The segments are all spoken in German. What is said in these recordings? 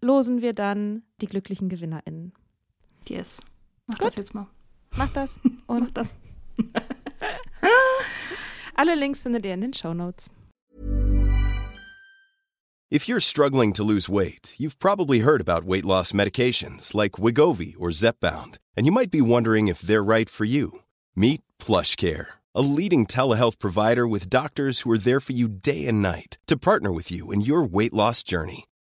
losen wir dann die glücklichen GewinnerInnen. Yes. Mach Gut. das jetzt mal. Macht das Mach und das. alle Links findet ihr in den Show Notes. If you're struggling to lose weight, you've probably heard about weight loss medications like Wigovi or Zepbound, and you might be wondering if they're right for you. Meet PlushCare, a leading telehealth provider with doctors who are there for you day and night to partner with you in your weight loss journey.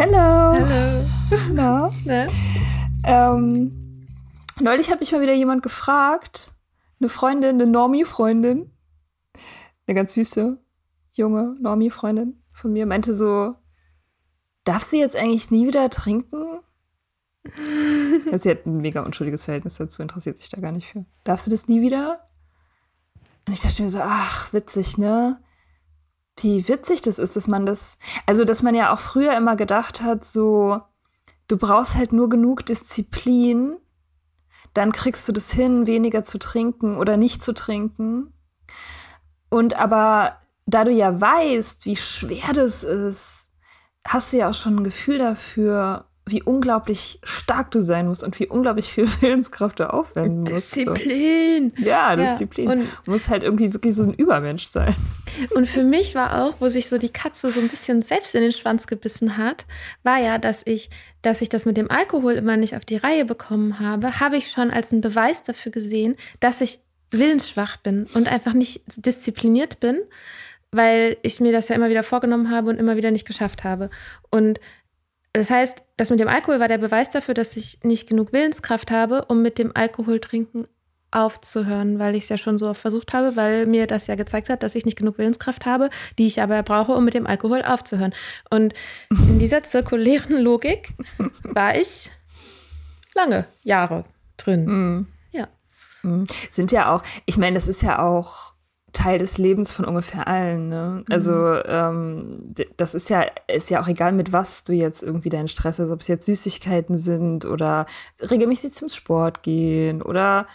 Hello. Hallo. Na? Ne? Ähm, neulich hat mich mal wieder jemand gefragt, eine Freundin, eine Normie-Freundin, eine ganz süße, junge Normie-Freundin von mir, meinte so, darf sie jetzt eigentlich nie wieder trinken? Ja, sie hat ein mega unschuldiges Verhältnis dazu, interessiert sich da gar nicht für. Darfst du das nie wieder? Und ich dachte mir so, ach, witzig, ne? Wie witzig das ist, dass man das, also dass man ja auch früher immer gedacht hat, so, du brauchst halt nur genug Disziplin, dann kriegst du das hin, weniger zu trinken oder nicht zu trinken. Und aber da du ja weißt, wie schwer das ist, hast du ja auch schon ein Gefühl dafür, wie unglaublich stark du sein musst und wie unglaublich viel Willenskraft du aufwenden musst. So. Disziplin. Ja, Ja, Disziplin. und- du musst halt irgendwie wirklich so ein Übermensch sein. Und für mich war auch, wo sich so die Katze so ein bisschen selbst in den Schwanz gebissen hat, war ja, dass ich, dass ich das mit dem Alkohol immer nicht auf die Reihe bekommen habe, habe ich schon als einen Beweis dafür gesehen, dass ich willensschwach bin und einfach nicht diszipliniert bin, weil ich mir das ja immer wieder vorgenommen habe und immer wieder nicht geschafft habe. Und das heißt, das mit dem Alkohol war der Beweis dafür, dass ich nicht genug Willenskraft habe, um mit dem Alkohol trinken aufzuhören, weil ich es ja schon so oft versucht habe, weil mir das ja gezeigt hat, dass ich nicht genug Willenskraft habe, die ich aber brauche, um mit dem Alkohol aufzuhören. Und in dieser zirkulären Logik war ich lange Jahre drin. Ja. Sind ja auch, ich meine, das ist ja auch Teil des Lebens von ungefähr allen. Ne? Also ähm, d- das ist ja, ist ja auch egal, mit was du jetzt irgendwie deinen Stress hast, ob es jetzt Süßigkeiten sind oder regelmäßig zum Sport gehen oder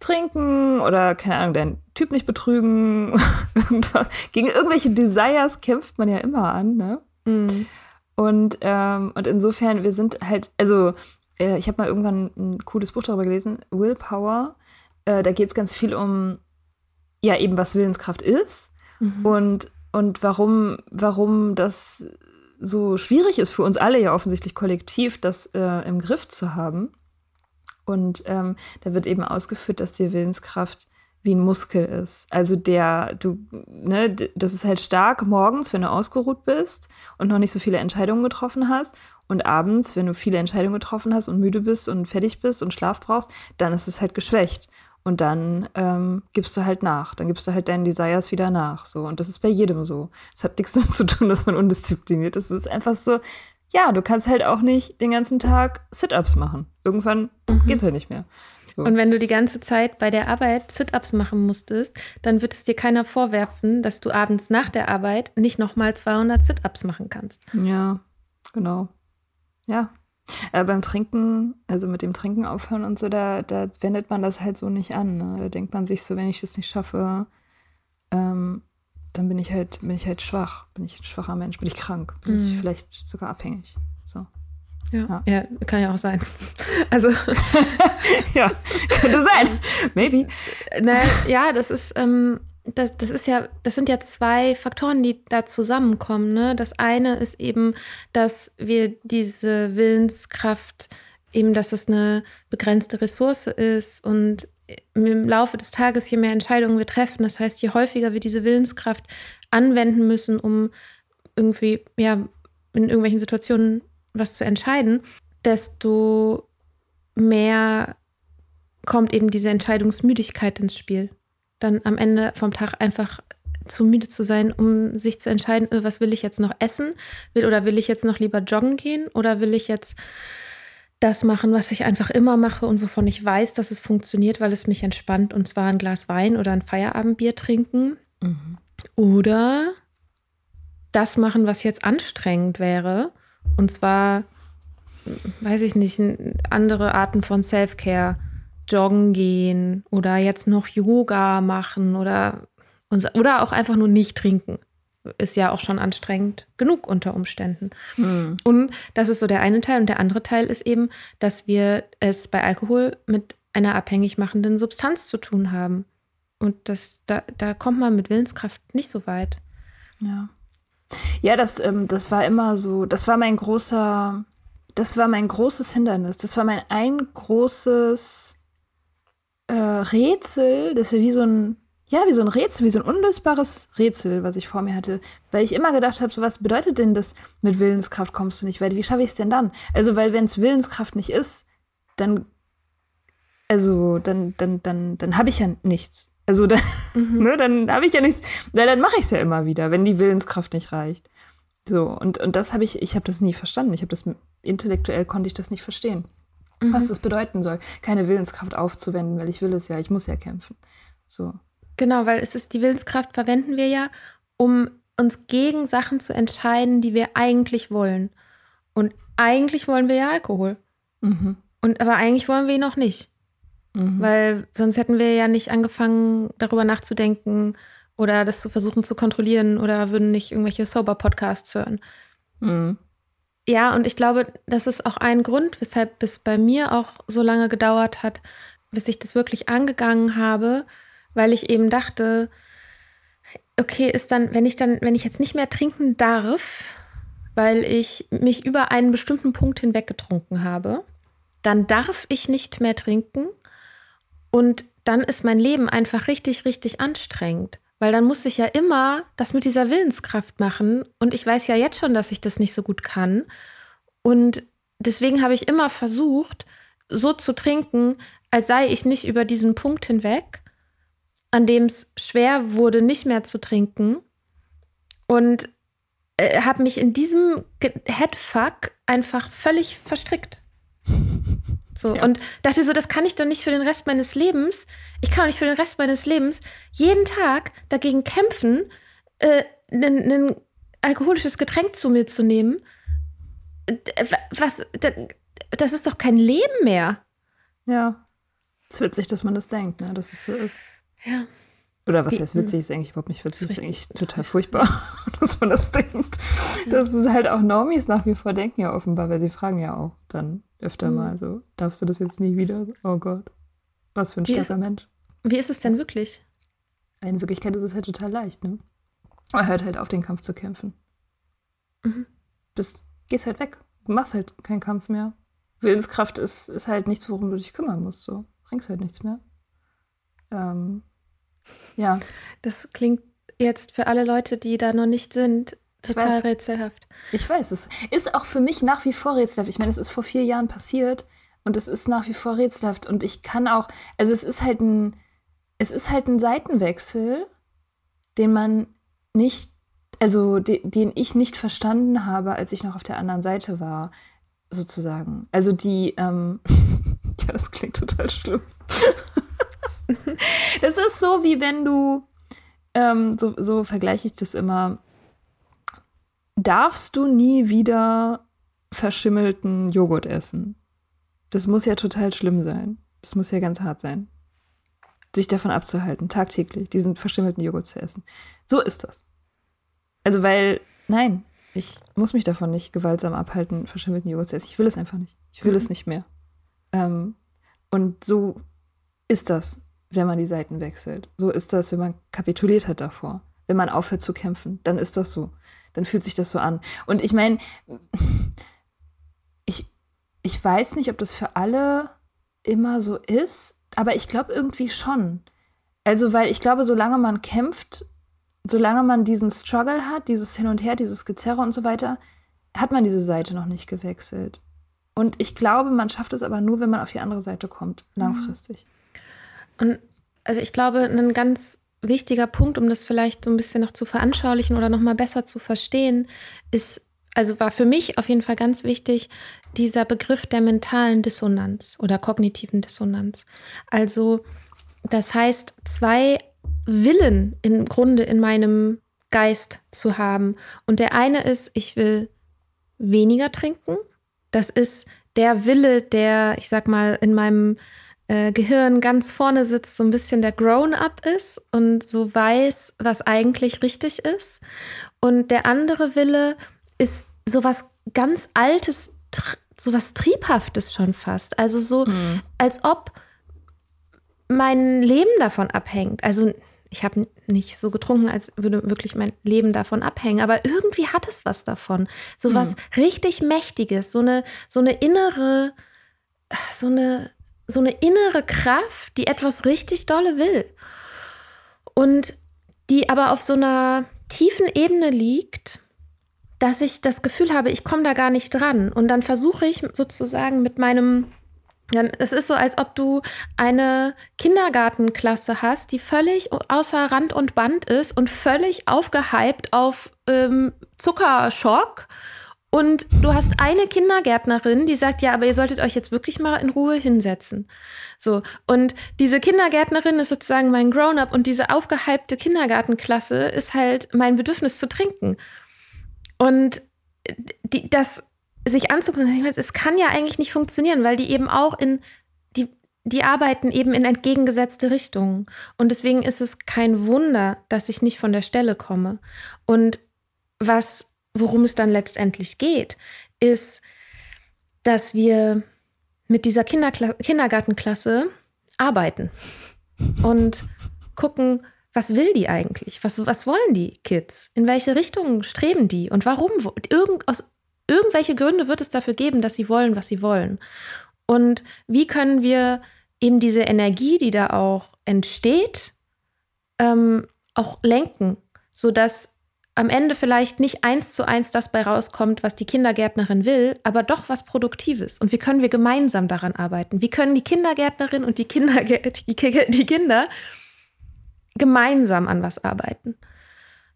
trinken oder keine Ahnung, deinen Typ nicht betrügen. Gegen irgendwelche Desires kämpft man ja immer an, ne? Mhm. Und, ähm, und insofern, wir sind halt, also äh, ich habe mal irgendwann ein cooles Buch darüber gelesen, Willpower. Äh, da geht es ganz viel um, ja, eben was Willenskraft ist Mhm. und, und warum, warum das so schwierig ist für uns alle ja offensichtlich kollektiv, das äh, im Griff zu haben. Und ähm, da wird eben ausgeführt, dass die Willenskraft wie ein Muskel ist. Also der, du, ne, das ist halt stark morgens, wenn du ausgeruht bist und noch nicht so viele Entscheidungen getroffen hast. Und abends, wenn du viele Entscheidungen getroffen hast und müde bist und fertig bist und Schlaf brauchst, dann ist es halt geschwächt. Und dann ähm, gibst du halt nach. Dann gibst du halt deinen Desires wieder nach. So. Und das ist bei jedem so. Es hat nichts damit zu tun, dass man undiszipliniert ist. Es ist einfach so, ja, du kannst halt auch nicht den ganzen Tag Sit-Ups machen. Irgendwann mhm. geht's halt nicht mehr. So. Und wenn du die ganze Zeit bei der Arbeit Sit-Ups machen musstest, dann wird es dir keiner vorwerfen, dass du abends nach der Arbeit nicht nochmal 200 Sit-Ups machen kannst. Ja, genau. Ja. Äh, beim Trinken, also mit dem Trinken aufhören und so, da, da wendet man das halt so nicht an. Ne? Da denkt man sich so, wenn ich das nicht schaffe, ähm, dann bin ich halt, bin ich halt schwach, bin ich ein schwacher Mensch, bin ich krank, bin mhm. ich vielleicht sogar abhängig. So. Ja, ja, ja, kann ja auch sein. Also. ja, könnte sein. Maybe. Na, ja, das ist, ähm, das, das ist ja, das sind ja zwei Faktoren, die da zusammenkommen. Ne? Das eine ist eben, dass wir diese Willenskraft, eben, dass es eine begrenzte Ressource ist und im Laufe des Tages, je mehr Entscheidungen wir treffen, das heißt, je häufiger wir diese Willenskraft anwenden müssen, um irgendwie, ja, in irgendwelchen Situationen was zu entscheiden, desto mehr kommt eben diese Entscheidungsmüdigkeit ins Spiel. Dann am Ende vom Tag einfach zu müde zu sein, um sich zu entscheiden, äh, was will ich jetzt noch essen? Will oder will ich jetzt noch lieber joggen gehen oder will ich jetzt das machen, was ich einfach immer mache und wovon ich weiß, dass es funktioniert, weil es mich entspannt und zwar ein Glas Wein oder ein Feierabendbier trinken mhm. oder das machen, was jetzt anstrengend wäre und zwar weiß ich nicht, andere Arten von Self-Care, joggen gehen oder jetzt noch Yoga machen oder oder auch einfach nur nicht trinken ist ja auch schon anstrengend genug unter Umständen. Mhm. Und das ist so der eine Teil. Und der andere Teil ist eben, dass wir es bei Alkohol mit einer abhängig machenden Substanz zu tun haben. Und das, da, da kommt man mit Willenskraft nicht so weit. Ja. Ja, das, ähm, das war immer so, das war mein großer, das war mein großes Hindernis. Das war mein ein großes äh, Rätsel, das ist ja wie so ein ja, wie so ein Rätsel, wie so ein unlösbares Rätsel, was ich vor mir hatte. Weil ich immer gedacht habe, so was bedeutet denn das, mit Willenskraft kommst du nicht weiter? Wie schaffe ich es denn dann? Also, weil wenn es Willenskraft nicht ist, dann, also, dann, dann, dann, dann habe ich ja nichts. Also, dann, mhm. ne, dann habe ich ja nichts, weil dann mache ich es ja immer wieder, wenn die Willenskraft nicht reicht. So, und, und das habe ich, ich habe das nie verstanden. Ich habe das, intellektuell konnte ich das nicht verstehen. Mhm. Was das bedeuten soll, keine Willenskraft aufzuwenden, weil ich will es ja, ich muss ja kämpfen. So. Genau, weil es ist die Willenskraft verwenden wir ja, um uns gegen Sachen zu entscheiden, die wir eigentlich wollen. Und eigentlich wollen wir ja Alkohol. Mhm. Und aber eigentlich wollen wir ihn noch nicht. Mhm. Weil sonst hätten wir ja nicht angefangen, darüber nachzudenken oder das zu versuchen zu kontrollieren oder würden nicht irgendwelche Sober-Podcasts hören. Mhm. Ja, und ich glaube, das ist auch ein Grund, weshalb es bei mir auch so lange gedauert hat, bis ich das wirklich angegangen habe, weil ich eben dachte, okay, ist dann, wenn ich dann, wenn ich jetzt nicht mehr trinken darf, weil ich mich über einen bestimmten Punkt hinweg getrunken habe, dann darf ich nicht mehr trinken und dann ist mein Leben einfach richtig, richtig anstrengend. Weil dann muss ich ja immer das mit dieser Willenskraft machen. Und ich weiß ja jetzt schon, dass ich das nicht so gut kann. Und deswegen habe ich immer versucht, so zu trinken, als sei ich nicht über diesen Punkt hinweg an dem es schwer wurde, nicht mehr zu trinken. Und äh, habe mich in diesem Headfuck einfach völlig verstrickt. So, ja. und dachte so, das kann ich doch nicht für den Rest meines Lebens. Ich kann auch nicht für den Rest meines Lebens jeden Tag dagegen kämpfen, äh, ein alkoholisches Getränk zu mir zu nehmen. Was, das ist doch kein Leben mehr. Ja. Es ist witzig, dass man das denkt, ne? dass es so ist. Ja. Oder was heißt witzig, ist eigentlich überhaupt nicht witzig, ist, ist eigentlich total furchtbar, dass man das denkt. Ja. Das ist halt auch Normis nach wie vor denken ja offenbar, weil sie fragen ja auch dann öfter mhm. mal so, darfst du das jetzt nie wieder? Oh Gott, was für ein starker Mensch. Wie ist es denn wirklich? In Wirklichkeit ist es halt total leicht, ne? Er hört halt auf, den Kampf zu kämpfen. Mhm. Bist, gehst halt weg. Du machst halt keinen Kampf mehr. Willenskraft ist, ist halt nichts, worum du dich kümmern musst. So. Bringst halt nichts mehr. Ähm, Ja. Das klingt jetzt für alle Leute, die da noch nicht sind, total weiß. rätselhaft. Ich weiß, es ist auch für mich nach wie vor rätselhaft. Ich meine, es ist vor vier Jahren passiert und es ist nach wie vor rätselhaft. Und ich kann auch, also es ist halt ein, es ist halt ein Seitenwechsel, den man nicht, also de, den ich nicht verstanden habe, als ich noch auf der anderen Seite war, sozusagen. Also die, ähm, ja, das klingt total schlimm. Es ist so, wie wenn du, ähm, so, so vergleiche ich das immer, darfst du nie wieder verschimmelten Joghurt essen. Das muss ja total schlimm sein. Das muss ja ganz hart sein. Sich davon abzuhalten, tagtäglich diesen verschimmelten Joghurt zu essen. So ist das. Also, weil, nein, ich muss mich davon nicht gewaltsam abhalten, verschimmelten Joghurt zu essen. Ich will es einfach nicht. Ich will Mhm. es nicht mehr. Ähm, und so ist das, wenn man die Seiten wechselt. So ist das, wenn man kapituliert hat davor. Wenn man aufhört zu kämpfen, dann ist das so. Dann fühlt sich das so an. Und ich meine, ich, ich weiß nicht, ob das für alle immer so ist, aber ich glaube irgendwie schon. Also, weil ich glaube, solange man kämpft, solange man diesen Struggle hat, dieses Hin und Her, dieses Gezerre und so weiter, hat man diese Seite noch nicht gewechselt. Und ich glaube, man schafft es aber nur, wenn man auf die andere Seite kommt, langfristig. Und also ich glaube, ein ganz wichtiger Punkt, um das vielleicht so ein bisschen noch zu veranschaulichen oder noch mal besser zu verstehen, ist, also war für mich auf jeden Fall ganz wichtig, dieser Begriff der mentalen Dissonanz oder kognitiven Dissonanz. Also das heißt, zwei Willen im Grunde in meinem Geist zu haben. Und der eine ist, ich will weniger trinken. Das ist der Wille, der, ich sag mal, in meinem äh, Gehirn ganz vorne sitzt, so ein bisschen der Grown-up ist und so weiß, was eigentlich richtig ist. Und der andere Wille ist sowas ganz Altes, sowas Triebhaftes schon fast. Also so, als ob mein Leben davon abhängt. Also ich habe nicht so getrunken, als würde wirklich mein Leben davon abhängen, aber irgendwie hat es was davon. So was richtig Mächtiges, so eine, so eine innere, so eine, so eine innere Kraft, die etwas richtig dolle will. Und die aber auf so einer tiefen Ebene liegt, dass ich das Gefühl habe, ich komme da gar nicht dran. Und dann versuche ich sozusagen mit meinem dann, es ist so, als ob du eine Kindergartenklasse hast, die völlig außer Rand und Band ist und völlig aufgehypt auf ähm, Zuckerschock. Und du hast eine Kindergärtnerin, die sagt, ja, aber ihr solltet euch jetzt wirklich mal in Ruhe hinsetzen. So. Und diese Kindergärtnerin ist sozusagen mein Grown-up und diese aufgehypte Kindergartenklasse ist halt mein Bedürfnis zu trinken. Und die, das sich anzugucken, es kann ja eigentlich nicht funktionieren, weil die eben auch in, die, die arbeiten eben in entgegengesetzte Richtungen. Und deswegen ist es kein Wunder, dass ich nicht von der Stelle komme. Und was, worum es dann letztendlich geht, ist, dass wir mit dieser Kinderkla Kindergartenklasse arbeiten und gucken, was will die eigentlich? Was, was wollen die Kids? In welche Richtung streben die? Und warum? Irgend, aus irgendwelche Gründe wird es dafür geben, dass sie wollen, was sie wollen. Und wie können wir eben diese Energie, die da auch entsteht, ähm, auch lenken, sodass am Ende vielleicht nicht eins zu eins das bei rauskommt, was die Kindergärtnerin will, aber doch was Produktives. Und wie können wir gemeinsam daran arbeiten? Wie können die Kindergärtnerin und die, Kinder, die, die Kinder gemeinsam an was arbeiten?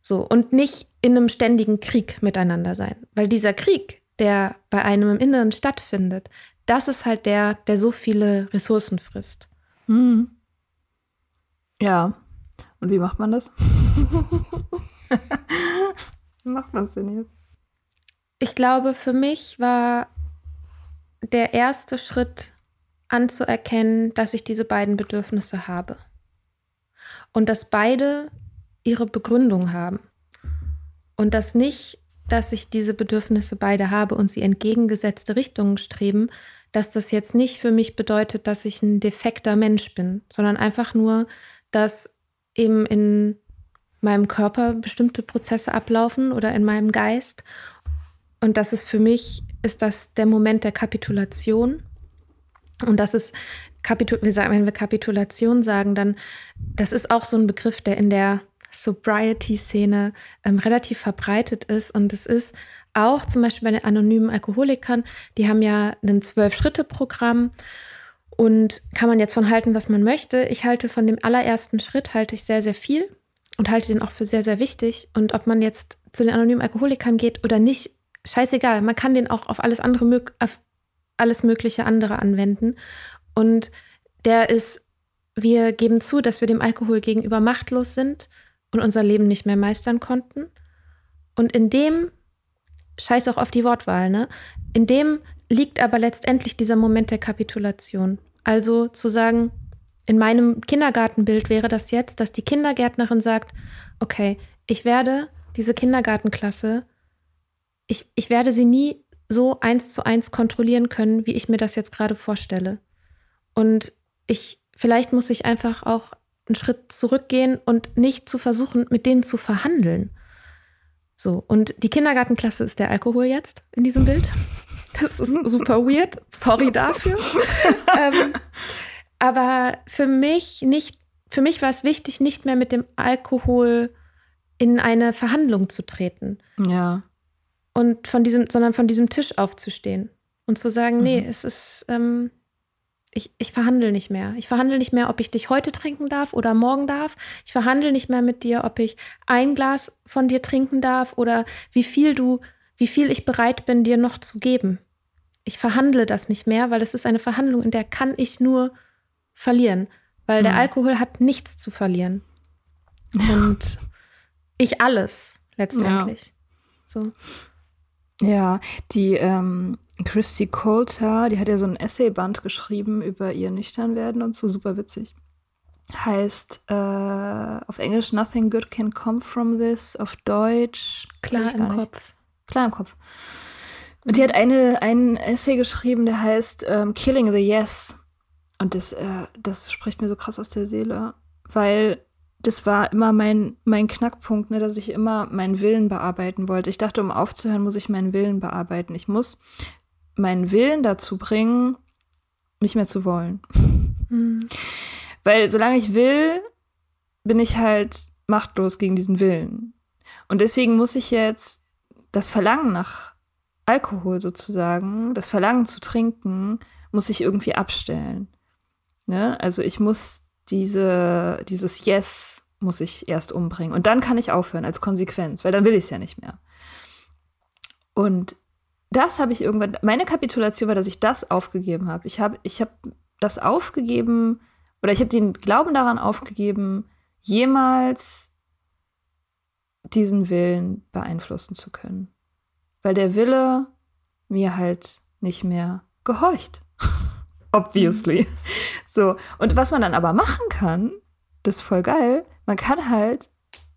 So, und nicht in einem ständigen Krieg miteinander sein. Weil dieser Krieg, der bei einem im Inneren stattfindet, das ist halt der, der so viele Ressourcen frisst. Hm. Ja. Und wie macht man das? wie macht man es denn jetzt? Ich glaube, für mich war der erste Schritt anzuerkennen, dass ich diese beiden Bedürfnisse habe. Und dass beide ihre Begründung haben. Und dass nicht, dass ich diese Bedürfnisse beide habe und sie entgegengesetzte Richtungen streben, dass das jetzt nicht für mich bedeutet, dass ich ein defekter Mensch bin, sondern einfach nur, dass eben in meinem Körper bestimmte Prozesse ablaufen oder in meinem Geist. Und das ist für mich, ist das der Moment der Kapitulation. Und das ist Kapitul wir sagen, wenn wir Kapitulation sagen, dann das ist auch so ein Begriff, der in der Sobriety-Szene ähm, relativ verbreitet ist. Und es ist auch zum Beispiel bei den anonymen Alkoholikern, die haben ja ein Zwölf-Schritte-Programm und kann man jetzt von halten, was man möchte. Ich halte von dem allerersten Schritt halte ich sehr, sehr viel und halte den auch für sehr, sehr wichtig. Und ob man jetzt zu den anonymen Alkoholikern geht oder nicht, scheißegal. Man kann den auch auf alles andere, auf alles mögliche andere anwenden. Und der ist, wir geben zu, dass wir dem Alkohol gegenüber machtlos sind und unser Leben nicht mehr meistern konnten. Und in dem, scheiß auch auf die Wortwahl, ne? In dem liegt aber letztendlich dieser Moment der Kapitulation. Also zu sagen, in meinem Kindergartenbild wäre das jetzt, dass die Kindergärtnerin sagt, okay, ich werde diese Kindergartenklasse, ich, ich werde sie nie so eins zu eins kontrollieren können, wie ich mir das jetzt gerade vorstelle. Und ich, vielleicht muss ich einfach auch einen Schritt zurückgehen und nicht zu versuchen, mit denen zu verhandeln. So, und die Kindergartenklasse ist der Alkohol jetzt in diesem Bild. Das ist super weird. Sorry dafür. ähm, aber für mich nicht, für mich war es wichtig, nicht mehr mit dem Alkohol in eine Verhandlung zu treten. Ja. Und von diesem, sondern von diesem Tisch aufzustehen und zu sagen, mhm. nee, es ist, ähm, ich, ich verhandle nicht mehr. Ich verhandle nicht mehr, ob ich dich heute trinken darf oder morgen darf. Ich verhandle nicht mehr mit dir, ob ich ein Glas von dir trinken darf oder wie viel du, wie viel ich bereit bin, dir noch zu geben. Ich verhandle das nicht mehr, weil es ist eine Verhandlung, in der kann ich nur verlieren, weil mhm. der Alkohol hat nichts zu verlieren. Und ich alles letztendlich. Ja. So. Ja, die ähm, Christy Coulter, die hat ja so ein Essayband geschrieben über ihr Nüchternwerden und so, super witzig. Heißt äh, auf Englisch Nothing good can come from this, auf Deutsch Klar im Kopf. Klar im Kopf. Und die hat eine, einen Essay geschrieben, der heißt ähm, Killing the Yes. Und das, äh, das spricht mir so krass aus der Seele, weil das war immer mein, mein Knackpunkt, ne, dass ich immer meinen Willen bearbeiten wollte. Ich dachte, um aufzuhören, muss ich meinen Willen bearbeiten. Ich muss meinen Willen dazu bringen, nicht mehr zu wollen. Mhm. Weil solange ich will, bin ich halt machtlos gegen diesen Willen. Und deswegen muss ich jetzt das Verlangen nach Alkohol sozusagen, das Verlangen zu trinken, muss ich irgendwie abstellen. Ne? Also ich muss diese, dieses Yes muss ich erst umbringen. Und dann kann ich aufhören als Konsequenz, weil dann will ich es ja nicht mehr. Und das habe ich irgendwann, meine Kapitulation war, dass ich das aufgegeben habe. Ich habe ich hab das aufgegeben oder ich habe den Glauben daran aufgegeben, jemals diesen Willen beeinflussen zu können. Weil der Wille mir halt nicht mehr gehorcht. Obviously. Mhm. So. Und was man dann aber machen kann, das ist voll geil. Man kann halt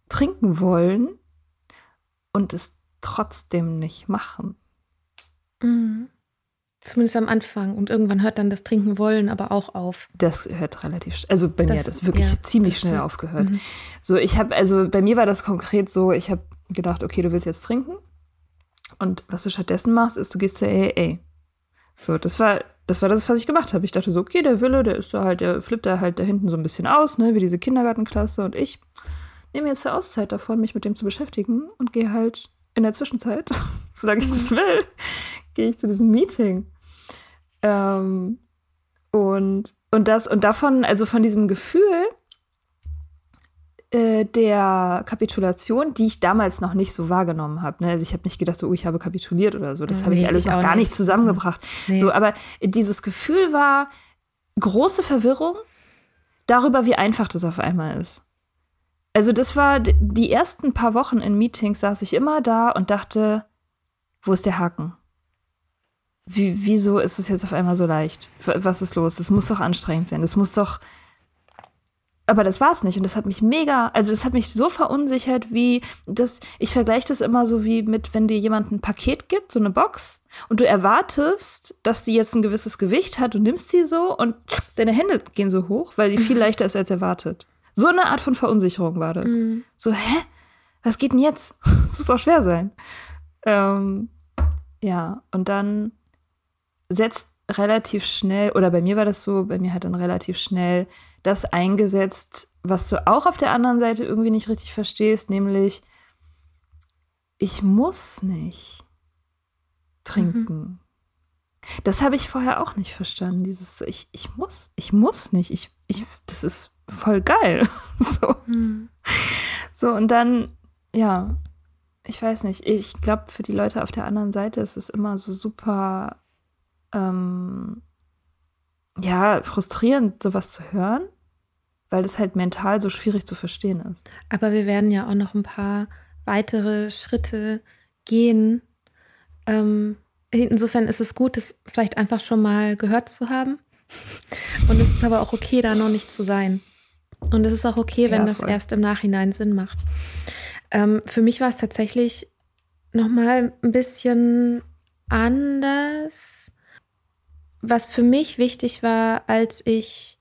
trinken wollen und es trotzdem nicht machen. Mhm. Zumindest am Anfang. Und irgendwann hört dann das Trinken wollen aber auch auf. Das hört relativ, also bei das, mir hat das wirklich ja, ziemlich das schnell aufgehört. Mhm. So, ich habe, also bei mir war das konkret so, ich habe gedacht, okay, du willst jetzt trinken. Und was du stattdessen machst, ist, du gehst zur AA. So, das war, das war das, was ich gemacht habe. Ich dachte so, okay, der Wille, der ist da halt, der flippt da halt da hinten so ein bisschen aus, ne, wie diese Kindergartenklasse. Und ich nehme jetzt eine Auszeit davon, mich mit dem zu beschäftigen und gehe halt in der Zwischenzeit, solange ich das will, gehe ich zu diesem Meeting. Ähm, und, und das, und davon, also von diesem Gefühl äh, der Kapitulation, die ich damals noch nicht so wahrgenommen habe. Ne? Also ich habe nicht gedacht, so, oh, ich habe kapituliert oder so. Das nee, habe ich alles ich noch gar nicht zusammengebracht. Nee. So, aber dieses Gefühl war große Verwirrung darüber, wie einfach das auf einmal ist. Also das war die ersten paar Wochen in Meetings saß ich immer da und dachte, wo ist der Haken? Wie, wieso ist es jetzt auf einmal so leicht? Was ist los? Das muss doch anstrengend sein. Das muss doch. Aber das war es nicht. Und das hat mich mega, also das hat mich so verunsichert, wie das, ich vergleiche das immer so wie mit, wenn dir jemand ein Paket gibt, so eine Box, und du erwartest, dass die jetzt ein gewisses Gewicht hat, du nimmst sie so und deine Hände gehen so hoch, weil die viel leichter ist als erwartet. So eine Art von Verunsicherung war das. Mhm. So, hä? Was geht denn jetzt? Das muss auch schwer sein. Ähm, ja, und dann setzt relativ schnell, oder bei mir war das so, bei mir hat dann relativ schnell das eingesetzt, was du auch auf der anderen Seite irgendwie nicht richtig verstehst, nämlich ich muss nicht trinken. Mhm. Das habe ich vorher auch nicht verstanden. Dieses ich, ich muss, ich muss nicht. Ich, ich, das ist voll geil. so. Mhm. so, und dann, ja, ich weiß nicht. Ich glaube, für die Leute auf der anderen Seite ist es immer so super, ähm, ja, frustrierend, sowas zu hören, weil es halt mental so schwierig zu verstehen ist. Aber wir werden ja auch noch ein paar weitere Schritte gehen. Ähm, insofern ist es gut, es vielleicht einfach schon mal gehört zu haben. Und es ist aber auch okay, da noch nicht zu sein. Und es ist auch okay, wenn ja, das erst im Nachhinein Sinn macht. Ähm, für mich war es tatsächlich noch mal ein bisschen anders. Was für mich wichtig war, als ich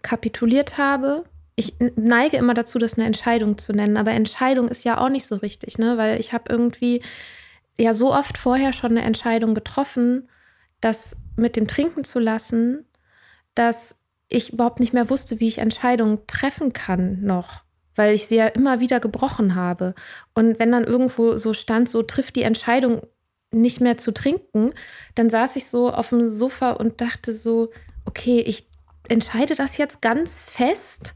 kapituliert habe. Ich neige immer dazu, das eine Entscheidung zu nennen, aber Entscheidung ist ja auch nicht so richtig, ne? Weil ich habe irgendwie ja so oft vorher schon eine Entscheidung getroffen, das mit dem Trinken zu lassen, dass ich überhaupt nicht mehr wusste, wie ich Entscheidungen treffen kann noch, weil ich sie ja immer wieder gebrochen habe. Und wenn dann irgendwo so stand, so trifft die Entscheidung nicht mehr zu trinken, dann saß ich so auf dem Sofa und dachte so, okay, ich entscheide das jetzt ganz fest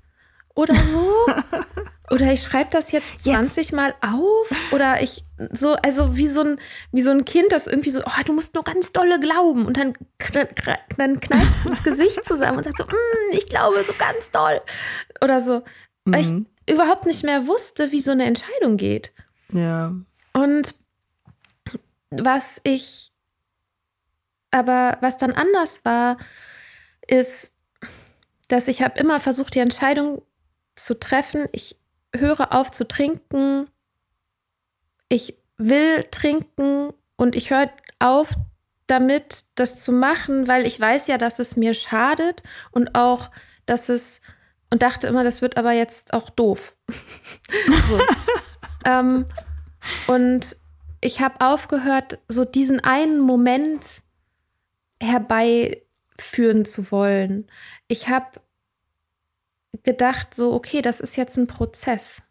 oder so. oder ich schreibe das jetzt 20 jetzt. Mal auf. Oder ich so, also wie so ein, wie so ein Kind, das irgendwie so, oh, du musst nur ganz dolle glauben. Und dann, dann knallt es das Gesicht zusammen und sagt so, mm, ich glaube so ganz doll. Oder so. Mhm. Weil ich mhm. überhaupt nicht mehr wusste, wie so eine Entscheidung geht. Ja. Und was ich, aber was dann anders war, ist, dass ich habe immer versucht, die Entscheidung zu treffen. Ich höre auf zu trinken. Ich will trinken und ich höre auf damit, das zu machen, weil ich weiß ja, dass es mir schadet und auch, dass es und dachte immer, das wird aber jetzt auch doof. ähm, und ich habe aufgehört, so diesen einen Moment herbeiführen zu wollen. Ich habe gedacht, so, okay, das ist jetzt ein Prozess,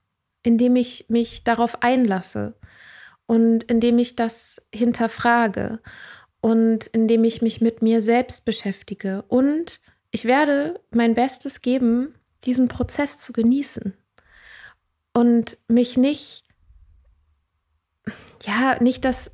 in dem ich mich darauf einlasse und in dem ich das hinterfrage und in dem ich mich mit mir selbst beschäftige. Und ich werde mein Bestes geben, diesen Prozess zu genießen und mich nicht, ja, nicht das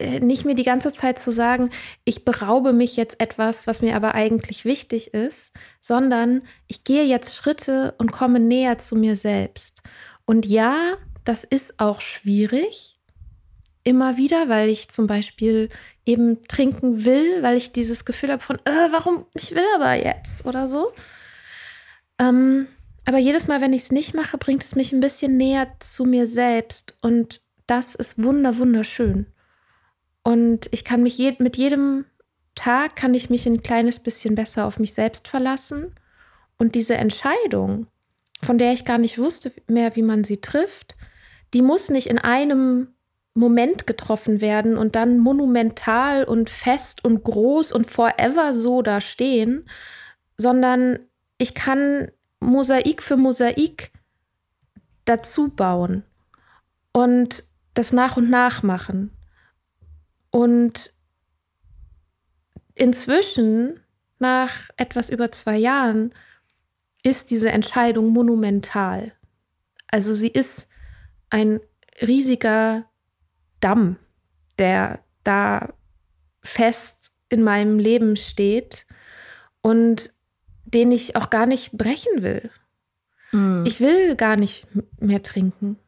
äh, nicht mir die ganze Zeit zu sagen, ich beraube mich jetzt etwas, was mir aber eigentlich wichtig ist, sondern ich gehe jetzt Schritte und komme näher zu mir selbst. Und ja, das ist auch schwierig, immer wieder, weil ich zum Beispiel eben trinken will, weil ich dieses Gefühl habe von, äh, warum, ich will aber jetzt oder so. Ähm, aber jedes Mal, wenn ich es nicht mache, bringt es mich ein bisschen näher zu mir selbst und das ist wunder, wunderschön. Und ich kann mich je mit jedem Tag kann ich mich ein kleines bisschen besser auf mich selbst verlassen. Und diese Entscheidung, von der ich gar nicht wusste mehr, wie man sie trifft, die muss nicht in einem Moment getroffen werden und dann monumental und fest und groß und forever so da stehen, sondern ich kann Mosaik für Mosaik dazu bauen und das nach und nach machen. Und inzwischen, nach etwas über zwei Jahren, ist diese Entscheidung monumental. Also sie ist ein riesiger Damm, der da fest in meinem Leben steht und den ich auch gar nicht brechen will. Mm. Ich will gar nicht mehr trinken.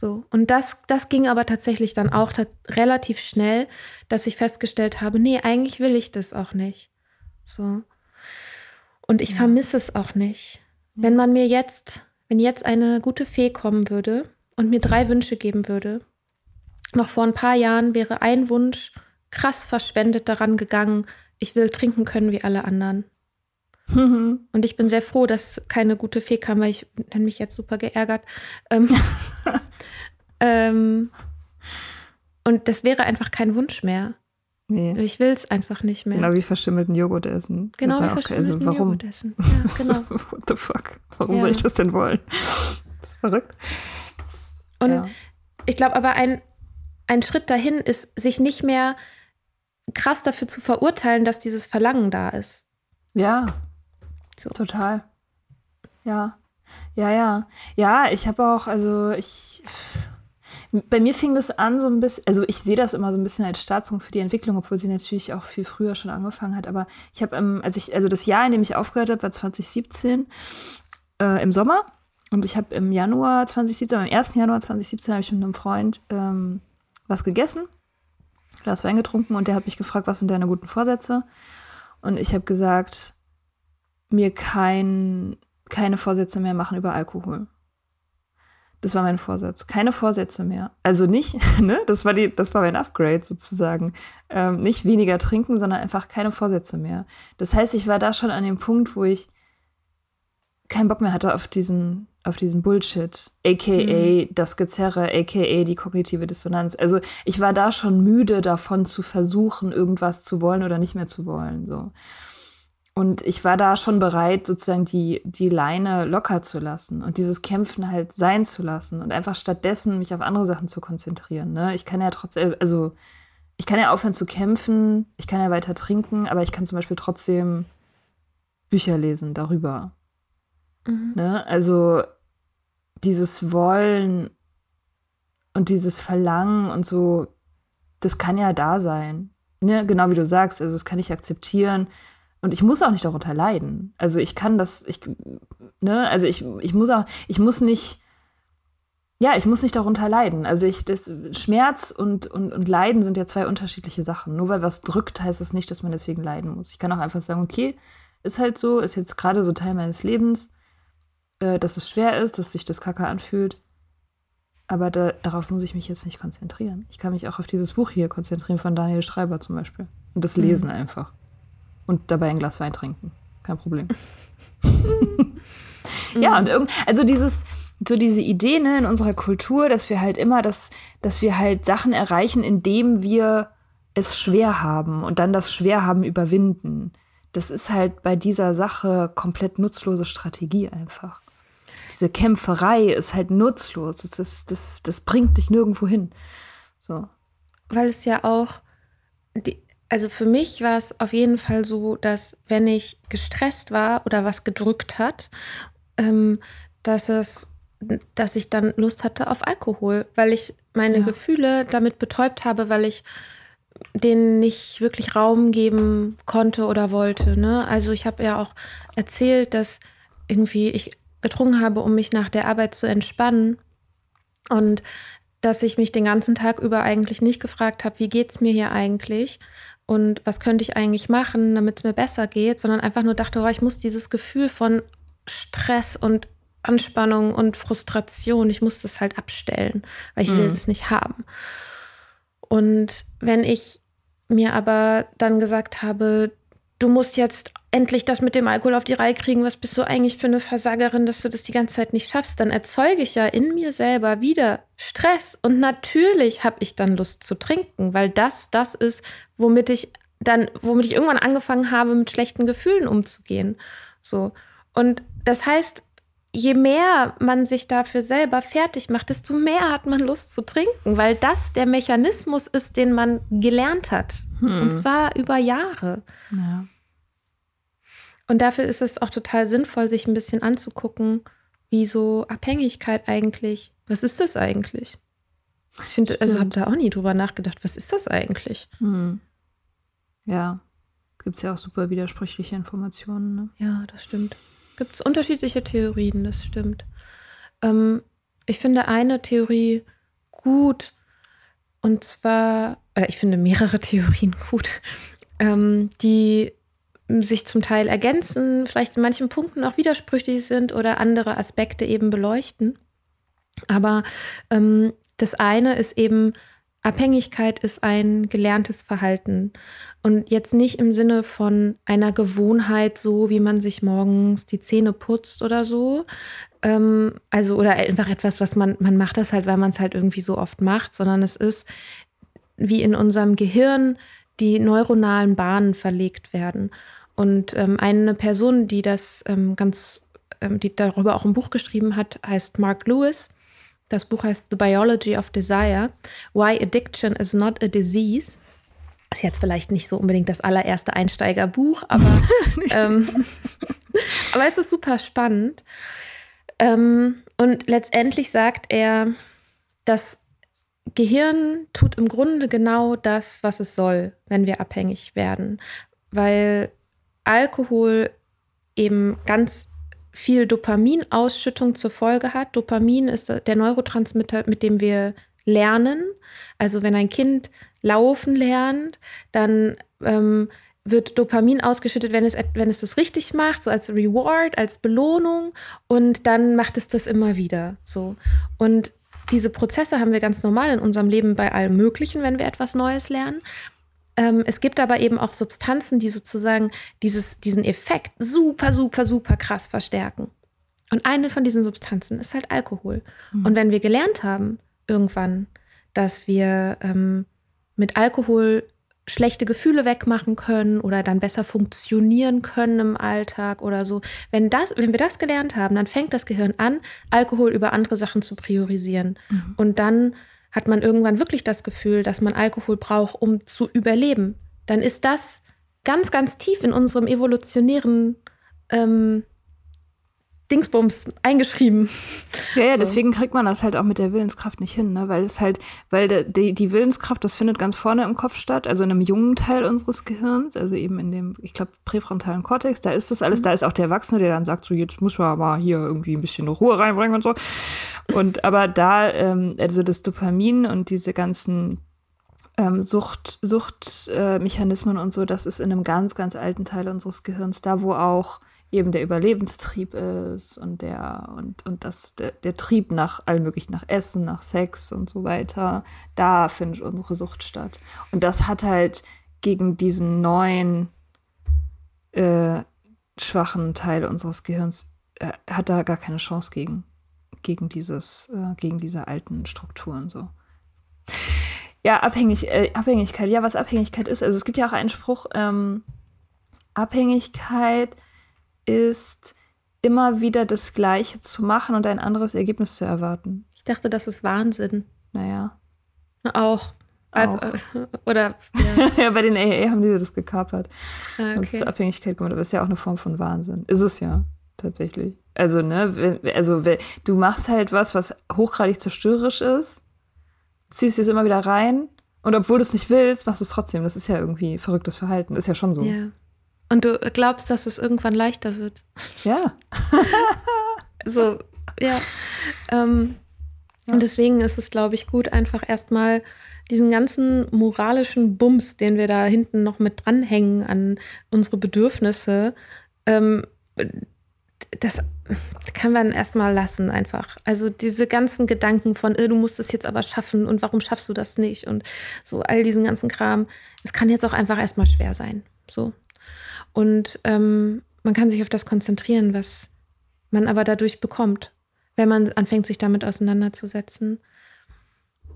So. Und das, das ging aber tatsächlich dann auch relativ schnell, dass ich festgestellt habe, nee, eigentlich will ich das auch nicht. So. Und ich ja. vermisse es auch nicht. Ja. Wenn man mir jetzt, wenn jetzt eine gute Fee kommen würde und mir drei Wünsche geben würde, noch vor ein paar Jahren wäre ein Wunsch krass verschwendet daran gegangen, ich will trinken können wie alle anderen. Mhm. Und ich bin sehr froh, dass keine gute Fee kam, weil ich hätte mich jetzt super geärgert. Ähm, ähm, und das wäre einfach kein Wunsch mehr. Nee. Ich will es einfach nicht mehr. Genau wie verschimmelten Joghurt essen. Genau wie auch- verschimmelten also warum? Joghurt essen. Ja, genau. What the fuck? Warum Ja. soll ich das denn wollen? Das ist verrückt. Und ja. ich glaube aber, ein, ein Schritt dahin ist, sich nicht mehr krass dafür zu verurteilen, dass dieses Verlangen da ist. ja, So. total. Ja, ja, ja. Ja, ich habe auch, also ich, bei mir fing das an so ein bisschen, also ich sehe das immer so ein bisschen als Startpunkt für die Entwicklung, obwohl sie natürlich auch viel früher schon angefangen hat. Aber ich habe, als ich, also das Jahr, in dem ich aufgehört habe, war 2017 äh, im Sommer. Und ich habe im Januar 2017, am 1. Januar 2017 habe ich mit einem Freund ähm, was gegessen, Glas Wein getrunken und der hat mich gefragt, was sind deine guten Vorsätze? Und ich habe gesagt, mir kein, keine Vorsätze mehr machen über Alkohol. Das war mein Vorsatz. Keine Vorsätze mehr. Also nicht, ne? Das war die, das war mein Upgrade sozusagen. Ähm, nicht weniger trinken, sondern einfach keine Vorsätze mehr. Das heißt, ich war da schon an dem Punkt, wo ich keinen Bock mehr hatte auf diesen, auf diesen Bullshit, aka das Gezerre, aka die kognitive Dissonanz. Also ich war da schon müde davon zu versuchen, irgendwas zu wollen oder nicht mehr zu wollen. So. Und ich war da schon bereit, sozusagen die, die Leine locker zu lassen und dieses Kämpfen halt sein zu lassen und einfach stattdessen mich auf andere Sachen zu konzentrieren. Ne? Ich kann ja trotzdem, also ich kann ja aufhören zu kämpfen, ich kann ja weiter trinken, aber ich kann zum Beispiel trotzdem Bücher lesen darüber. Mhm. Ne? Also dieses Wollen und dieses Verlangen und so, das kann ja da sein. Ne? Genau wie du sagst, also das kann ich akzeptieren. Und ich muss auch nicht darunter leiden. Also ich kann das, ich, ne, also ich, ich muss auch, ich muss nicht, ja, ich muss nicht darunter leiden. Also ich, das, Schmerz und, und, und Leiden sind ja zwei unterschiedliche Sachen. Nur weil was drückt, heißt es nicht, dass man deswegen leiden muss. Ich kann auch einfach sagen, okay, ist halt so, ist jetzt gerade so Teil meines Lebens, äh, dass es schwer ist, dass sich das kacke anfühlt. Aber da, darauf muss ich mich jetzt nicht konzentrieren. Ich kann mich auch auf dieses Buch hier konzentrieren von Daniel Schreiber zum Beispiel. Und das lesen einfach. Und dabei ein Glas Wein trinken. Kein Problem. ja, und irgend, also dieses, so diese Idee ne, in unserer Kultur, dass wir halt immer das, dass wir halt Sachen erreichen, indem wir es schwer haben und dann das Schwerhaben überwinden. Das ist halt bei dieser Sache komplett nutzlose Strategie einfach. Diese Kämpferei ist halt nutzlos. Das, ist, das, das bringt dich nirgendwo hin. So. Weil es ja auch, die, also für mich war es auf jeden Fall so, dass wenn ich gestresst war oder was gedrückt hat, ähm, dass es, dass ich dann Lust hatte auf Alkohol, weil ich meine Ja. Gefühle damit betäubt habe, weil ich denen nicht wirklich Raum geben konnte oder wollte. Ne? Also ich habe ja auch erzählt, dass irgendwie ich getrunken habe, um mich nach der Arbeit zu entspannen und dass ich mich den ganzen Tag über eigentlich nicht gefragt habe, wie geht's mir hier eigentlich und was könnte ich eigentlich machen, damit es mir besser geht, sondern einfach nur dachte, oh, ich muss dieses Gefühl von Stress und Anspannung und Frustration, ich muss das halt abstellen, weil ich will Mhm. das nicht haben. Und wenn ich mir aber dann gesagt habe, du musst jetzt endlich das mit dem Alkohol auf die Reihe kriegen, was bist du eigentlich für eine Versagerin, dass du das die ganze Zeit nicht schaffst, dann erzeuge ich ja in mir selber wieder Stress. Und natürlich habe ich dann Lust zu trinken, weil das das ist, womit ich dann, womit ich irgendwann angefangen habe, mit schlechten Gefühlen umzugehen. So. Und das heißt, je mehr man sich dafür selber fertig macht, desto mehr hat man Lust zu trinken, weil das der Mechanismus ist, den man gelernt hat. Und zwar über Jahre. Ja. Und dafür ist es auch total sinnvoll, sich ein bisschen anzugucken, wie so Abhängigkeit eigentlich, was ist das eigentlich? Ich finde, also habe da auch nie drüber nachgedacht, was ist das eigentlich? Hm. Ja. Gibt es ja auch super widersprüchliche Informationen. Ne? Ja, das stimmt. Gibt es unterschiedliche Theorien, das stimmt. Ähm, ich finde eine Theorie gut, und zwar, äh, ich finde mehrere Theorien gut, ähm, die sich zum Teil ergänzen, vielleicht in manchen Punkten auch widersprüchlich sind oder andere Aspekte eben beleuchten. Aber ähm, das eine ist eben, Abhängigkeit ist ein gelerntes Verhalten. Und jetzt nicht im Sinne von einer Gewohnheit, so wie man sich morgens die Zähne putzt oder so. Ähm, also, oder einfach etwas, was man, man macht das halt, weil man es halt irgendwie so oft macht, sondern es ist wie in unserem Gehirn die neuronalen Bahnen verlegt werden. Und ähm, eine Person, die das ähm, ganz, ähm, die darüber auch ein Buch geschrieben hat, heißt Mark Lewis. Das Buch heißt The Biology of Desire: Why Addiction is Not a Disease. Ist jetzt vielleicht nicht so unbedingt das allererste Einsteigerbuch, aber, ähm, aber es ist super spannend. Ähm, und letztendlich sagt er, das Gehirn tut im Grunde genau das, was es soll, wenn wir abhängig werden, weil Alkohol eben ganz viel Dopaminausschüttung zur Folge hat. Dopamin ist der Neurotransmitter, mit dem wir lernen. Also wenn ein Kind laufen lernt, dann ähm, wird Dopamin ausgeschüttet, wenn es, wenn es das richtig macht, so als Reward, als Belohnung. Und dann macht es das immer wieder so. Und diese Prozesse haben wir ganz normal in unserem Leben bei allem Möglichen, wenn wir etwas Neues lernen. Ähm, es gibt aber eben auch Substanzen, die sozusagen dieses, diesen Effekt super, super, super krass verstärken. Und eine von diesen Substanzen ist halt Alkohol. Mhm. Und wenn wir gelernt haben, irgendwann, dass wir ähm, mit Alkohol schlechte Gefühle wegmachen können oder dann besser funktionieren können im Alltag oder so. Wenn, das, wenn wir das gelernt haben, dann fängt das Gehirn an, Alkohol über andere Sachen zu priorisieren. Mhm. Und dann hat man irgendwann wirklich das Gefühl, dass man Alkohol braucht, um zu überleben. Dann ist das ganz, ganz tief in unserem evolutionären ähm, Dingsbums eingeschrieben. Ja, ja, so. deswegen kriegt man das halt auch mit der Willenskraft nicht hin, ne? Weil es halt, weil die, die Willenskraft, das findet ganz vorne im Kopf statt, also in einem jungen Teil unseres Gehirns, also eben in dem, ich glaube, präfrontalen Kortex, da ist das alles, mhm. da ist auch der Erwachsene, der dann sagt, so jetzt muss man mal hier irgendwie ein bisschen Ruhe reinbringen und so. Und aber da, ähm, also das Dopamin und diese ganzen ähm, Sucht, Suchtmechanismen äh, und so, das ist in einem ganz, ganz alten Teil unseres Gehirns, da wo auch eben der Überlebenstrieb ist und der und, und das, der, der Trieb nach allem möglichen, nach Essen, nach Sex und so weiter, da findet unsere Sucht statt. Und das hat halt gegen diesen neuen äh, schwachen Teil unseres Gehirns, äh, hat da gar keine Chance gegen, gegen dieses, äh, gegen diese alten Strukturen so. Ja, Abhängig, äh, Abhängigkeit. Ja, was Abhängigkeit ist. Also es gibt ja auch einen Spruch, ähm, Abhängigkeit ist, immer wieder das Gleiche zu machen und ein anderes Ergebnis zu erwarten. Ich dachte, das ist Wahnsinn. Naja. Auch. Auch. Oder ja. ja. bei den AA haben die das gekapert. Ah, okay. Und zur Abhängigkeit gemacht. Aber das ist ja auch eine Form von Wahnsinn. Ist es ja, tatsächlich. Also, ne, also du machst halt was, was hochgradig zerstörerisch ist, ziehst es immer wieder rein und obwohl du es nicht willst, machst du es trotzdem. Das ist ja irgendwie verrücktes Verhalten. Ist ja schon so. Ja. Und du glaubst, dass es irgendwann leichter wird. Ja. so, ja. Ähm, ja. Und deswegen ist es, glaube ich, gut, einfach erstmal diesen ganzen moralischen Bums, den wir da hinten noch mit dranhängen an unsere Bedürfnisse, ähm, das kann man erstmal lassen einfach. Also diese ganzen Gedanken von, äh, du musst es jetzt aber schaffen und warum schaffst du das nicht und so all diesen ganzen Kram, es kann jetzt auch einfach erstmal schwer sein. So. Und ähm, man kann sich auf das konzentrieren, was man aber dadurch bekommt, wenn man anfängt, sich damit auseinanderzusetzen.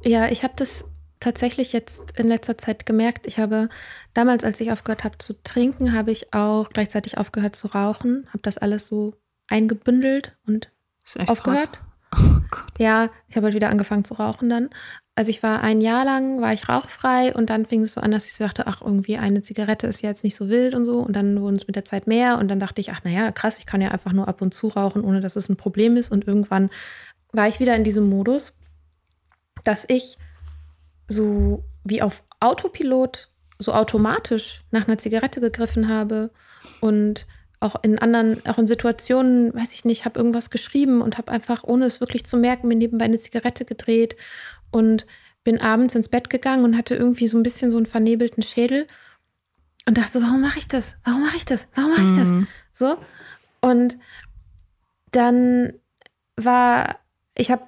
Ja, ich habe das tatsächlich jetzt in letzter Zeit gemerkt. Ich habe damals, als ich aufgehört habe zu trinken, habe ich auch gleichzeitig aufgehört zu rauchen, habe das alles so eingebündelt und aufgehört. Oh ja, ich habe halt wieder angefangen zu rauchen dann also ich war ein Jahr lang, war ich rauchfrei und dann fing es so an, dass ich dachte, ach, irgendwie eine Zigarette ist ja jetzt nicht so wild und so. Und dann wurden es mit der Zeit mehr und dann dachte ich, ach, naja, krass, ich kann ja einfach nur ab und zu rauchen, ohne dass es ein Problem ist. Und irgendwann war ich wieder in diesem Modus, dass ich so wie auf Autopilot so automatisch nach einer Zigarette gegriffen habe und auch in anderen, auch in Situationen, weiß ich nicht, habe irgendwas geschrieben und habe einfach, ohne es wirklich zu merken, mir nebenbei eine Zigarette gedreht und bin abends ins Bett gegangen und hatte irgendwie so ein bisschen so einen vernebelten Schädel und dachte so, warum mache ich das? Warum mache ich das? Warum mache ich das? Mhm. So. Und dann war, ich habe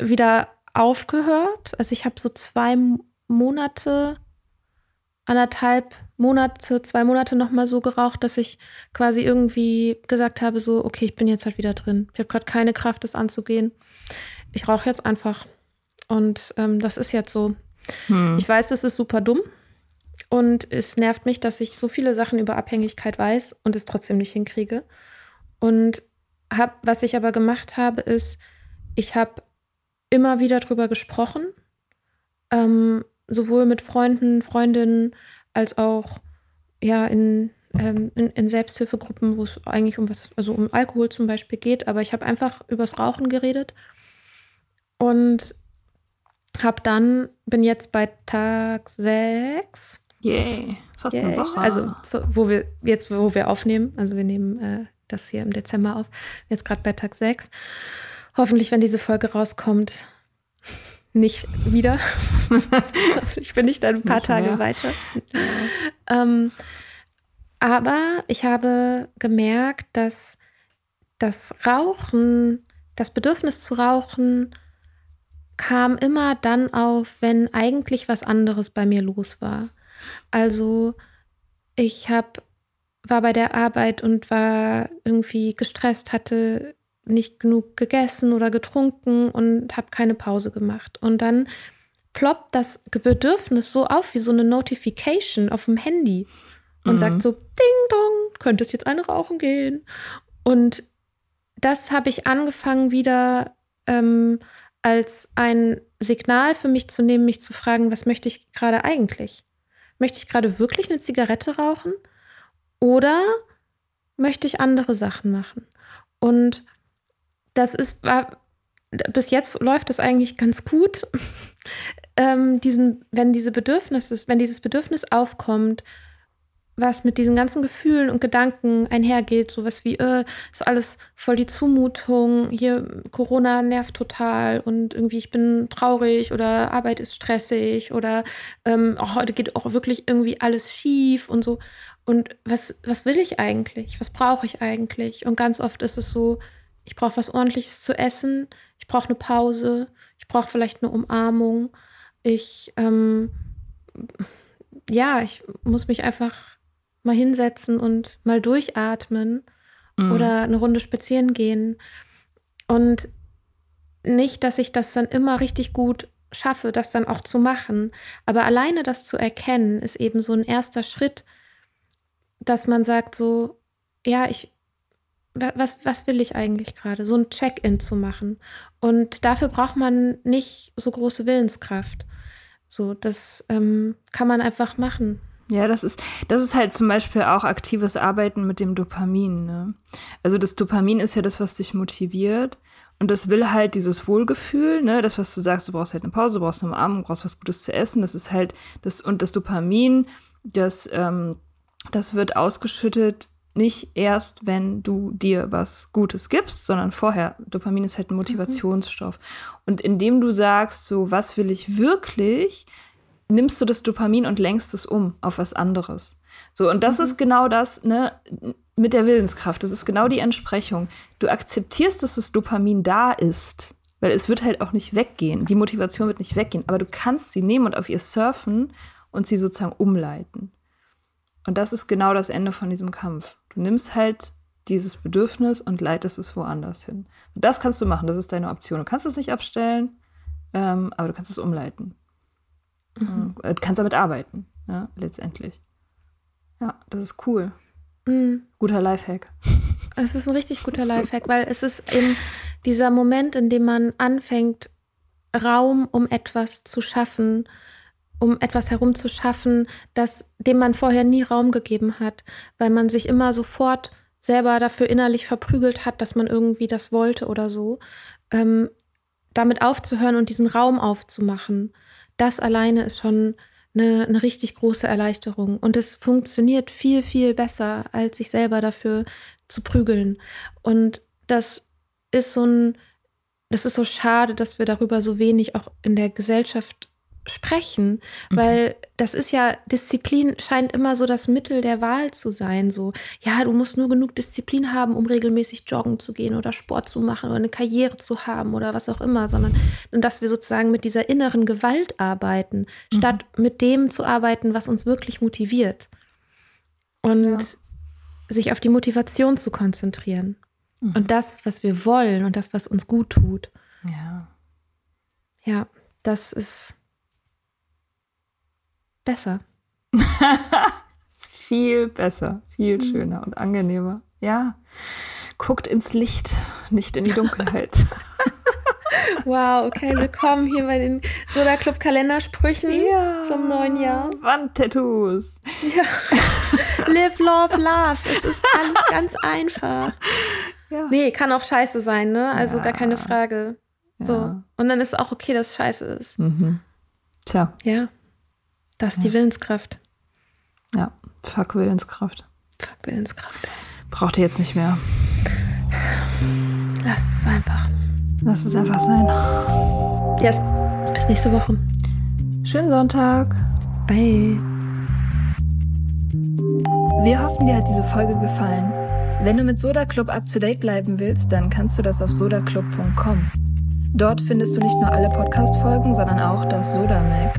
wieder aufgehört. Also ich habe so zwei Monate, anderthalb Monate, zwei Monate nochmal so geraucht, dass ich quasi irgendwie gesagt habe, so, okay, ich bin jetzt halt wieder drin. Ich habe gerade keine Kraft, das anzugehen. Ich rauche jetzt einfach. Und ähm, das ist jetzt so. Hm. Ich weiß, es ist super dumm. Und es nervt mich, dass ich so viele Sachen über Abhängigkeit weiß und es trotzdem nicht hinkriege. Und hab, was ich aber gemacht habe, ist, ich habe immer wieder drüber gesprochen, ähm, sowohl mit Freunden, Freundinnen, als auch ja in, ähm, in, in Selbsthilfegruppen, wo es eigentlich um was, also um Alkohol zum Beispiel geht. Aber ich habe einfach übers Rauchen geredet und habe dann, bin jetzt bei Tag 6. Yay, fast yeah. eine Woche. Also, so, wo wir jetzt, wo wir aufnehmen, also wir nehmen äh, das hier im Dezember auf, jetzt gerade bei Tag 6. Hoffentlich, wenn diese Folge rauskommt, nicht wieder. ich bin nicht ein paar nicht Tage mehr. weiter. Ja. Ähm, aber ich habe gemerkt, dass das Rauchen, das Bedürfnis zu rauchen, kam immer dann auf, wenn eigentlich was anderes bei mir los war. Also ich habe war bei der Arbeit und war irgendwie gestresst, hatte nicht genug gegessen oder getrunken und habe keine Pause gemacht. Und dann ploppt das Bedürfnis so auf wie so eine Notification auf dem Handy und mhm. sagt so, Ding Dong, könnte es jetzt eine rauchen gehen? Und das habe ich angefangen wieder ähm, als ein Signal für mich zu nehmen, mich zu fragen, was möchte ich gerade eigentlich? Möchte ich gerade wirklich eine Zigarette rauchen? Oder möchte ich andere Sachen machen? Und das ist, war, bis jetzt läuft das eigentlich ganz gut. ähm, diesen, wenn diese Bedürfnis, wenn dieses Bedürfnis aufkommt, was mit diesen ganzen Gefühlen und Gedanken einhergeht, sowas wie, äh, ist alles voll die Zumutung, hier Corona nervt total und irgendwie ich bin traurig oder Arbeit ist stressig oder ähm, oh, heute geht auch wirklich irgendwie alles schief und so. Und was, was will ich eigentlich? Was brauche ich eigentlich? Und ganz oft ist es so, ich brauche was ordentliches zu essen, ich brauche eine Pause, ich brauche vielleicht eine Umarmung. Ich, ähm, ja, ich muss mich einfach mal hinsetzen und mal durchatmen mhm. oder eine Runde spazieren gehen. Und nicht, dass ich das dann immer richtig gut schaffe, das dann auch zu machen. Aber alleine das zu erkennen, ist eben so ein erster Schritt, dass man sagt so, ja, ich, was, was will ich eigentlich gerade? So ein Check-in zu machen. Und dafür braucht man nicht so große Willenskraft. So, das ähm, kann man einfach machen. Ja, das ist, das ist halt zum Beispiel auch aktives Arbeiten mit dem Dopamin. Ne? Also das Dopamin ist ja das, was dich motiviert. Und das will halt dieses Wohlgefühl, ne, das, was du sagst, du brauchst halt eine Pause, du brauchst eine Umarmung, du brauchst was Gutes zu essen. Das ist halt das, und das Dopamin, das, ähm, das wird ausgeschüttet nicht erst, wenn du dir was Gutes gibst, sondern vorher. Dopamin ist halt ein Motivationsstoff. Mhm. Und indem du sagst, so, was will ich wirklich, nimmst du das Dopamin und lenkst es um auf was anderes. So, und das mhm. ist genau das, ne, mit der Willenskraft. Das ist genau die Entsprechung. Du akzeptierst, dass das Dopamin da ist, weil es wird halt auch nicht weggehen. Die Motivation wird nicht weggehen, aber du kannst sie nehmen und auf ihr surfen und sie sozusagen umleiten. Und das ist genau das Ende von diesem Kampf. Du nimmst halt dieses Bedürfnis und leitest es woanders hin. Und das kannst du machen, das ist deine Option. Du kannst es nicht abstellen, ähm, aber du kannst es umleiten. Mhm. Du kannst damit arbeiten, ja, letztendlich. Ja, das ist cool. Mhm. Guter Lifehack. Es ist ein richtig guter Lifehack, weil es ist eben dieser Moment, in dem man anfängt, Raum um etwas zu schaffen, um etwas herumzuschaffen, das, dem man vorher nie Raum gegeben hat, weil man sich immer sofort selber dafür innerlich verprügelt hat, dass man irgendwie das wollte oder so, ähm, damit aufzuhören und diesen Raum aufzumachen, das alleine ist schon eine, eine richtig große Erleichterung. Und es funktioniert viel, viel besser, als sich selber dafür zu prügeln. Und das ist so ein, das ist so schade, dass wir darüber so wenig auch in der Gesellschaft sprechen, mhm. weil das ist ja, Disziplin scheint immer so das Mittel der Wahl zu sein. So, ja, du musst nur genug Disziplin haben, um regelmäßig joggen zu gehen oder Sport zu machen oder eine Karriere zu haben oder was auch immer, sondern dass wir sozusagen mit dieser inneren Gewalt arbeiten, mhm. statt mit dem zu arbeiten, was uns wirklich motiviert. Und ja. sich auf die Motivation zu konzentrieren. Mhm. Und das, was wir wollen und das, was uns gut tut. Ja. Ja, das ist besser. viel besser, viel schöner und angenehmer. Ja, guckt ins Licht, nicht in die Dunkelheit. Wow, okay, willkommen hier bei den Soda Club Kalendersprüchen zum neuen Jahr. Wandtattoos. Ja. Live, love, love. Es ist alles ganz einfach. Ja. Nee, kann auch scheiße sein, ne? Also Ja. gar keine Frage. So. Ja. Und dann ist es auch okay, dass es scheiße ist. Mhm. Tja, Ja. Das ist die Willenskraft. ja, fuck Willenskraft. Fuck, Willenskraft. Braucht ihr jetzt nicht mehr. Lass es einfach. Lass es einfach sein. Yes. Bis nächste Woche. Schönen Sonntag. Bye. Wir hoffen, dir hat diese Folge gefallen. Wenn du mit Soda Club up to date bleiben willst, dann kannst du das auf sodaclub.com. Dort findest du nicht nur alle Podcast-Folgen, sondern auch das Soda Mag,